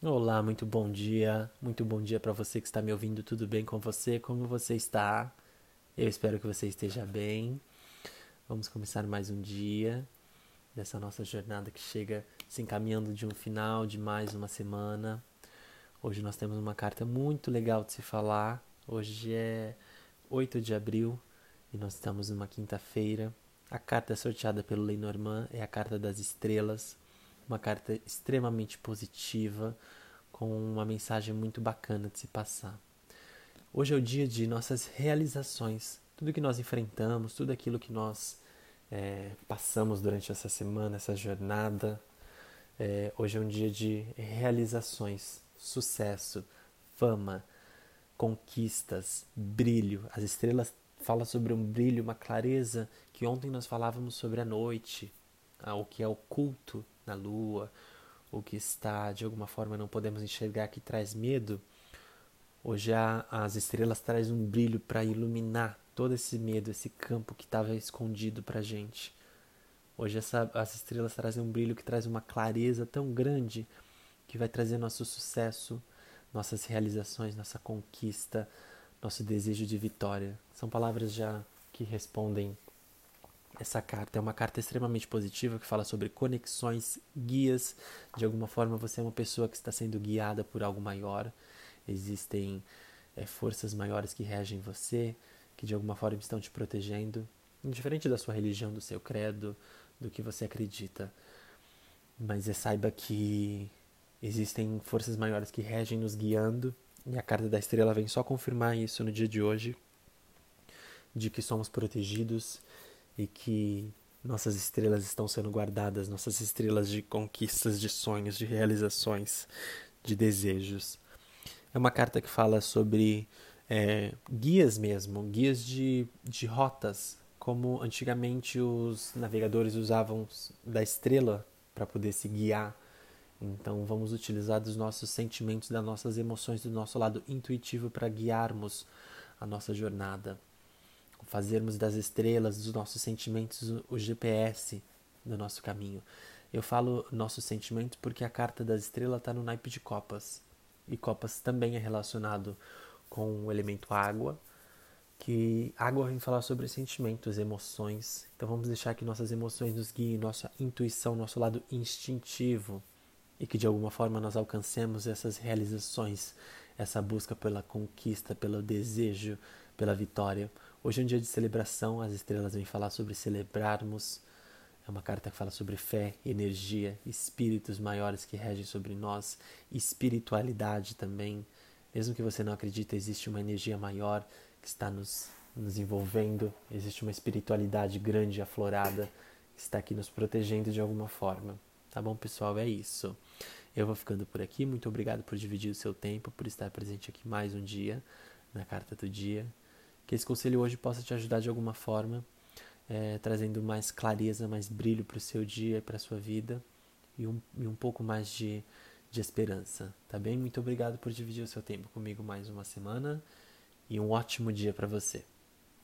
Olá, muito bom dia. Muito bom dia para você que está me ouvindo. Tudo bem com você? Como você está? Eu espero que você esteja bem. Vamos começar mais um dia dessa nossa jornada que chega se encaminhando de um final de mais uma semana. Hoje nós temos uma carta muito legal de se falar. Hoje é 8 de abril e nós estamos numa quinta-feira. A carta sorteada pelo Lenormand é a carta das estrelas, uma carta extremamente positiva, com uma mensagem muito bacana de se passar. Hoje é o dia de nossas realizações, tudo que nós enfrentamos, tudo aquilo que nós é, passamos durante essa semana, essa jornada. É, hoje é um dia de realizações, sucesso, fama, conquistas, brilho. As estrelas falam sobre um brilho, uma clareza que ontem nós falávamos sobre a noite, o que é oculto na lua, o que está de alguma forma não podemos enxergar que traz medo. Hoje a, as estrelas trazem um brilho para iluminar todo esse medo, esse campo que estava escondido para gente. Hoje essa, as estrelas trazem um brilho que traz uma clareza tão grande que vai trazer nosso sucesso, nossas realizações, nossa conquista, nosso desejo de vitória. São palavras já que respondem essa carta. É uma carta extremamente positiva que fala sobre conexões, guias. De alguma forma você é uma pessoa que está sendo guiada por algo maior. Existem é, forças maiores que regem você, que de alguma forma estão te protegendo, indiferente da sua religião, do seu credo, do que você acredita. Mas é, saiba que Existem forças maiores que regem nos guiando, e a carta da estrela vem só confirmar isso no dia de hoje, de que somos protegidos e que nossas estrelas estão sendo guardadas, nossas estrelas de conquistas, de sonhos, de realizações, de desejos. É uma carta que fala sobre é, guias mesmo, guias de, de rotas, como antigamente os navegadores usavam da estrela para poder se guiar então, vamos utilizar dos nossos sentimentos, das nossas emoções, do nosso lado intuitivo para guiarmos a nossa jornada. Fazermos das estrelas, dos nossos sentimentos, o GPS do nosso caminho. Eu falo nossos sentimentos porque a carta das estrelas está no naipe de Copas. E Copas também é relacionado com o elemento água, que água vem falar sobre sentimentos, emoções. Então vamos deixar que nossas emoções nos guiem, nossa intuição, nosso lado instintivo e que de alguma forma nós alcancemos essas realizações, essa busca pela conquista, pelo desejo, pela vitória. Hoje é um dia de celebração, as estrelas vêm falar sobre celebrarmos. É uma carta que fala sobre fé, energia, espíritos maiores que regem sobre nós, espiritualidade também. Mesmo que você não acredite, existe uma energia maior que está nos, nos envolvendo, existe uma espiritualidade grande, aflorada, que está aqui nos protegendo de alguma forma. Tá bom, pessoal? É isso. Eu vou ficando por aqui. Muito obrigado por dividir o seu tempo, por estar presente aqui mais um dia na Carta do Dia. Que esse conselho hoje possa te ajudar de alguma forma, é, trazendo mais clareza, mais brilho para o seu dia e para a sua vida e um, e um pouco mais de, de esperança, tá bem? Muito obrigado por dividir o seu tempo comigo mais uma semana e um ótimo dia para você.